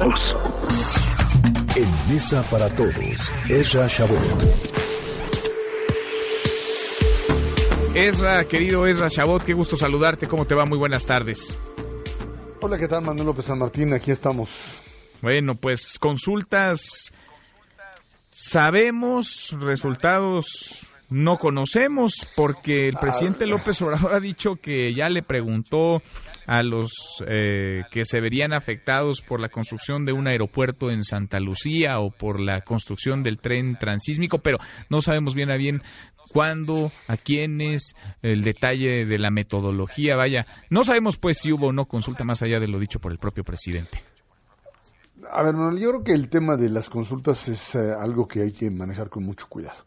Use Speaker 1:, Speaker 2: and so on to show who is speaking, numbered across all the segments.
Speaker 1: todos.
Speaker 2: En Mesa para Todos, Ezra Shabot.
Speaker 3: Ezra, querido Ezra Shabot, qué gusto saludarte. ¿Cómo te va? Muy buenas tardes.
Speaker 4: Hola, ¿qué tal? Manuel López San Martín, aquí estamos.
Speaker 3: Bueno, pues consultas. Sabemos resultados no conocemos porque el presidente López Obrador ha dicho que ya le preguntó a los eh, que se verían afectados por la construcción de un aeropuerto en Santa Lucía o por la construcción del tren transísmico, pero no sabemos bien a bien cuándo, a quiénes, el detalle de la metodología, vaya, no sabemos pues si hubo o no consulta más allá de lo dicho por el propio presidente.
Speaker 4: A ver, yo creo que el tema de las consultas es eh, algo que hay que manejar con mucho cuidado.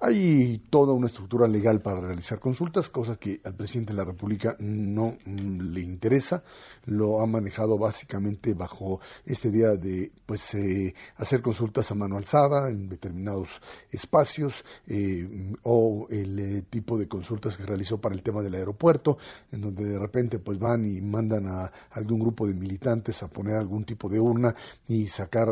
Speaker 4: Hay toda una estructura legal para realizar consultas, cosa que al presidente de la República no mm, le interesa. Lo ha manejado básicamente bajo este día de pues eh, hacer consultas a mano alzada en determinados espacios eh, o el eh, tipo de consultas que realizó para el tema del aeropuerto, en donde de repente pues van y mandan a algún grupo de militantes a poner algún tipo de urna y sacar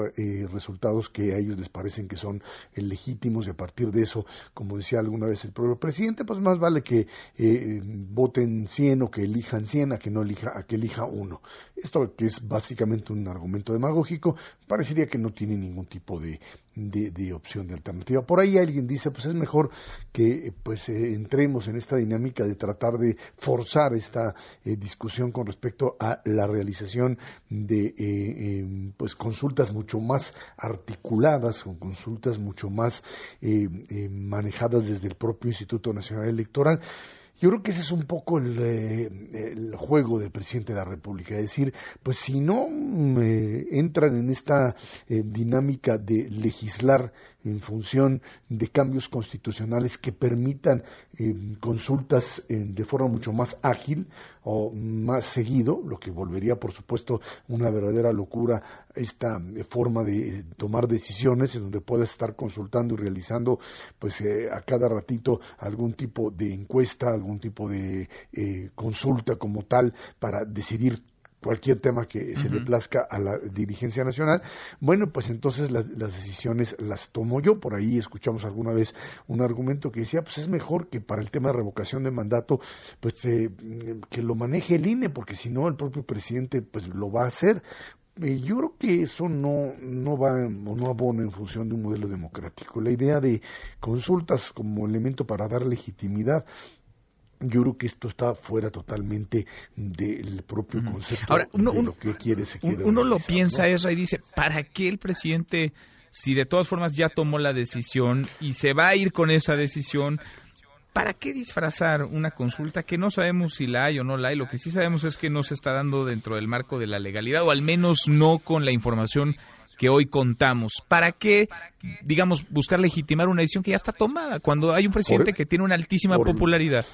Speaker 4: resultados que a ellos les parecen que son legítimos y a partir de eso como decía alguna vez el propio presidente, pues más vale que eh, voten 100 o que elijan 100 a que no elija, a que elija uno. Esto que es básicamente un argumento demagógico, parecería que no tiene ningún tipo de, de, opción de alternativa. Por ahí alguien dice, pues es mejor que pues eh, entremos en esta dinámica de tratar de forzar esta eh, discusión con respecto a la realización de eh, em, pues consultas mucho más articuladas, con consultas mucho más manejadas desde el propio Instituto Nacional Electoral. Yo creo que ese es un poco el, el, juego del presidente de la República, es decir, pues si no entran en esta dinámica de legislar en función de cambios constitucionales que permitan eh, consultas eh, de forma mucho más ágil o más seguido, lo que volvería, por supuesto, una verdadera locura esta eh, forma de tomar decisiones en donde puedas estar consultando y realizando pues a cada ratito algún tipo de encuesta, algún tipo de consulta como tal para decidir cualquier tema que se le plazca a la dirigencia nacional, bueno, pues entonces las, decisiones las tomo yo. Por ahí escuchamos alguna vez un argumento que decía, pues es mejor que para el tema de revocación de mandato, pues eh, que lo maneje el INE, porque si no el propio presidente pues lo va a hacer. Eh, yo creo que eso no, no va o no abona en función de un modelo democrático. La idea de consultas como elemento para dar legitimidad yo creo que esto está fuera totalmente del propio concepto
Speaker 3: Ahora, uno,
Speaker 4: de lo que quiere se quiere
Speaker 3: Uno lo piensa eso y dice, ¿para qué el presidente, si de todas formas ya tomó la decisión y se va a ir con esa decisión, ¿para qué disfrazar una consulta que no sabemos si la hay o no la hay? Lo que sí sabemos es que no se está dando dentro del marco de la legalidad, o al menos no con la información que hoy contamos. ¿Para qué, digamos, buscar legitimar una decisión que ya está tomada cuando hay un presidente que tiene una altísima popularidad?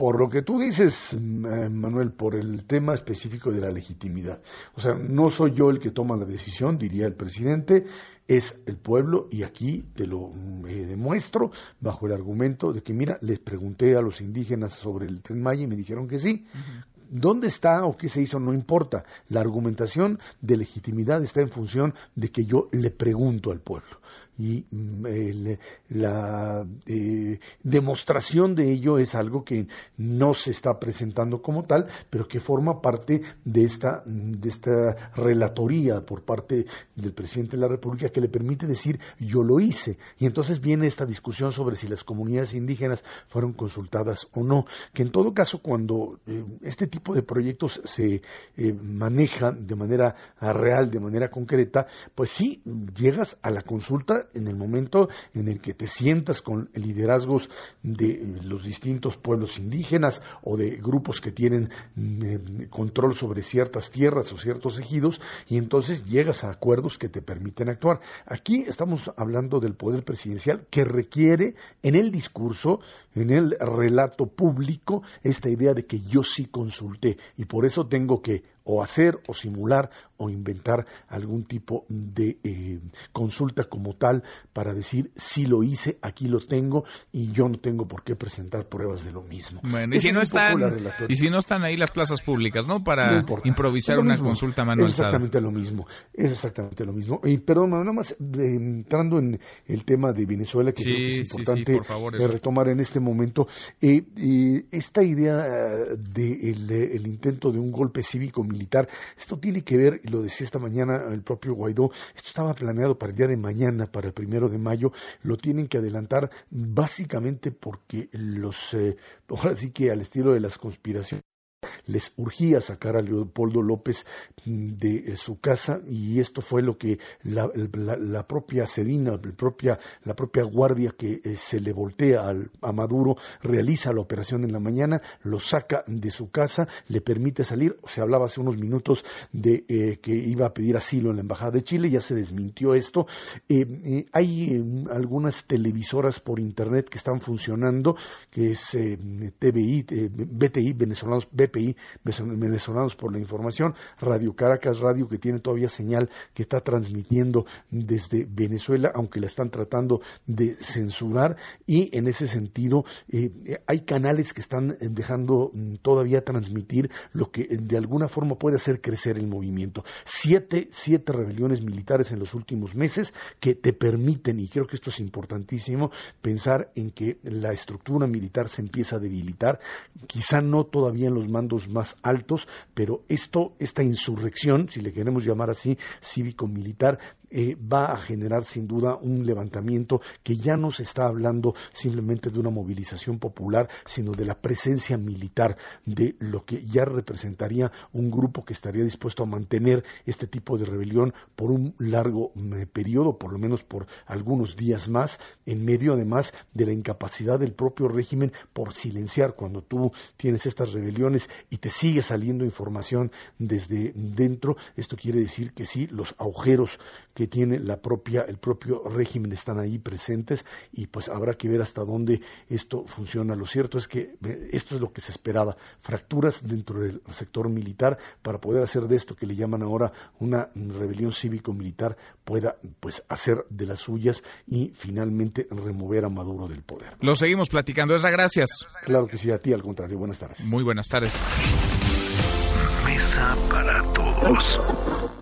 Speaker 4: Por lo que tú dices, eh, Manuel, por el tema específico de la legitimidad. O sea, no soy yo el que toma la decisión, diría el presidente, es el pueblo y aquí te lo eh, demuestro bajo el argumento de que, mira, les pregunté a los indígenas sobre el Tren Maya y me dijeron que sí. ¿Dónde está o qué se hizo? No importa. La argumentación de legitimidad está en función de que yo le pregunto al pueblo y mm, la eh, demostración de ello es algo que no se está presentando como tal, pero que forma parte de esta, de esta relatoría por parte del presidente de la República que le permite decir yo lo hice. Y entonces viene esta discusión sobre si las comunidades indígenas fueron consultadas o no, que en todo caso cuando eh, este tipo de proyectos se eh, manejan de manera real, de manera concreta, pues sí, llegas a la consulta en el momento en el que te sientas con liderazgos de los distintos pueblos indígenas o de grupos que tienen mm, control sobre ciertas tierras o ciertos ejidos y entonces llegas a acuerdos que te permiten actuar. Aquí estamos hablando del poder presidencial que requiere en el discurso, en el relato público, esta idea de que yo sí consulté y por eso tengo que o hacer o simular o inventar algún tipo de eh, consulta como tal para decir si lo hice, aquí lo tengo y yo no tengo por qué presentar pruebas de lo mismo.
Speaker 3: Bueno, y si, no están, y si no están ahí las plazas públicas, ¿no? Para improvisar una consulta manual.
Speaker 4: Es exactamente lo mismo, es exactamente lo mismo. Y perdón, nada más entrando en el tema de Venezuela, que creo que es importante retomar en este momento, eh, esta idea del de el intento de un golpe cívico-militar, esto tiene que ver, lo decía esta mañana el propio Guaidó, esto estaba planeado para el día de mañana, para el primero de mayo, lo tienen que adelantar básicamente porque los, eh, ahora sí que al estilo de las conspiraciones, les urgía sacar a Leopoldo López mm, de eh, su casa y esto fue lo que la, propia Sedina, la propia, guardia que eh, se le voltea a Maduro realiza la operación en la mañana, lo saca de su casa, le permite salir, se hablaba hace unos minutos de eh, que iba a pedir asilo en la Embajada de Chile, ya se desmintió esto. hay algunas televisoras por internet que están funcionando, que es TVI, BTI, venezolanos, BPI, venezolanos por la información, Radio Caracas, radio que tiene todavía señal que está transmitiendo desde Venezuela, aunque la están tratando de censurar, y en ese sentido eh, hay canales que están eh, dejando mm, todavía transmitir lo que eh, de alguna forma puede hacer crecer el movimiento. Siete, siete rebeliones militares en los últimos meses que te permiten, y creo que esto es importantísimo, pensar en que la estructura militar se empieza a debilitar, quizá no todavía en los mandos más altos, pero esto, esta insurrección, si le queremos llamar así, cívico-militar, eh, va a generar sin duda un levantamiento que ya no se está hablando simplemente de una movilización popular, sino de la presencia militar de lo que ya representaría un grupo que estaría dispuesto a mantener este tipo de rebelión por un largo mm, periodo, por lo menos por algunos días más, en medio además de la incapacidad del propio régimen por silenciar cuando tú tienes estas rebeliones y te sigue saliendo información desde dentro, esto quiere decir que sí, los agujeros tiene la propia, el propio régimen están ahí presentes y pues habrá que ver hasta dónde esto funciona. Lo cierto es que esto es lo que se esperaba, fracturas dentro del sector militar para poder hacer de esto que le llaman ahora una rebelión cívico-militar pueda pues hacer de las suyas y finalmente remover a Maduro del poder.
Speaker 3: Lo seguimos platicando, Esra, gracias.
Speaker 4: Claro que sí, a ti al contrario, buenas tardes.
Speaker 3: Muy buenas tardes.
Speaker 2: Mesa para todos.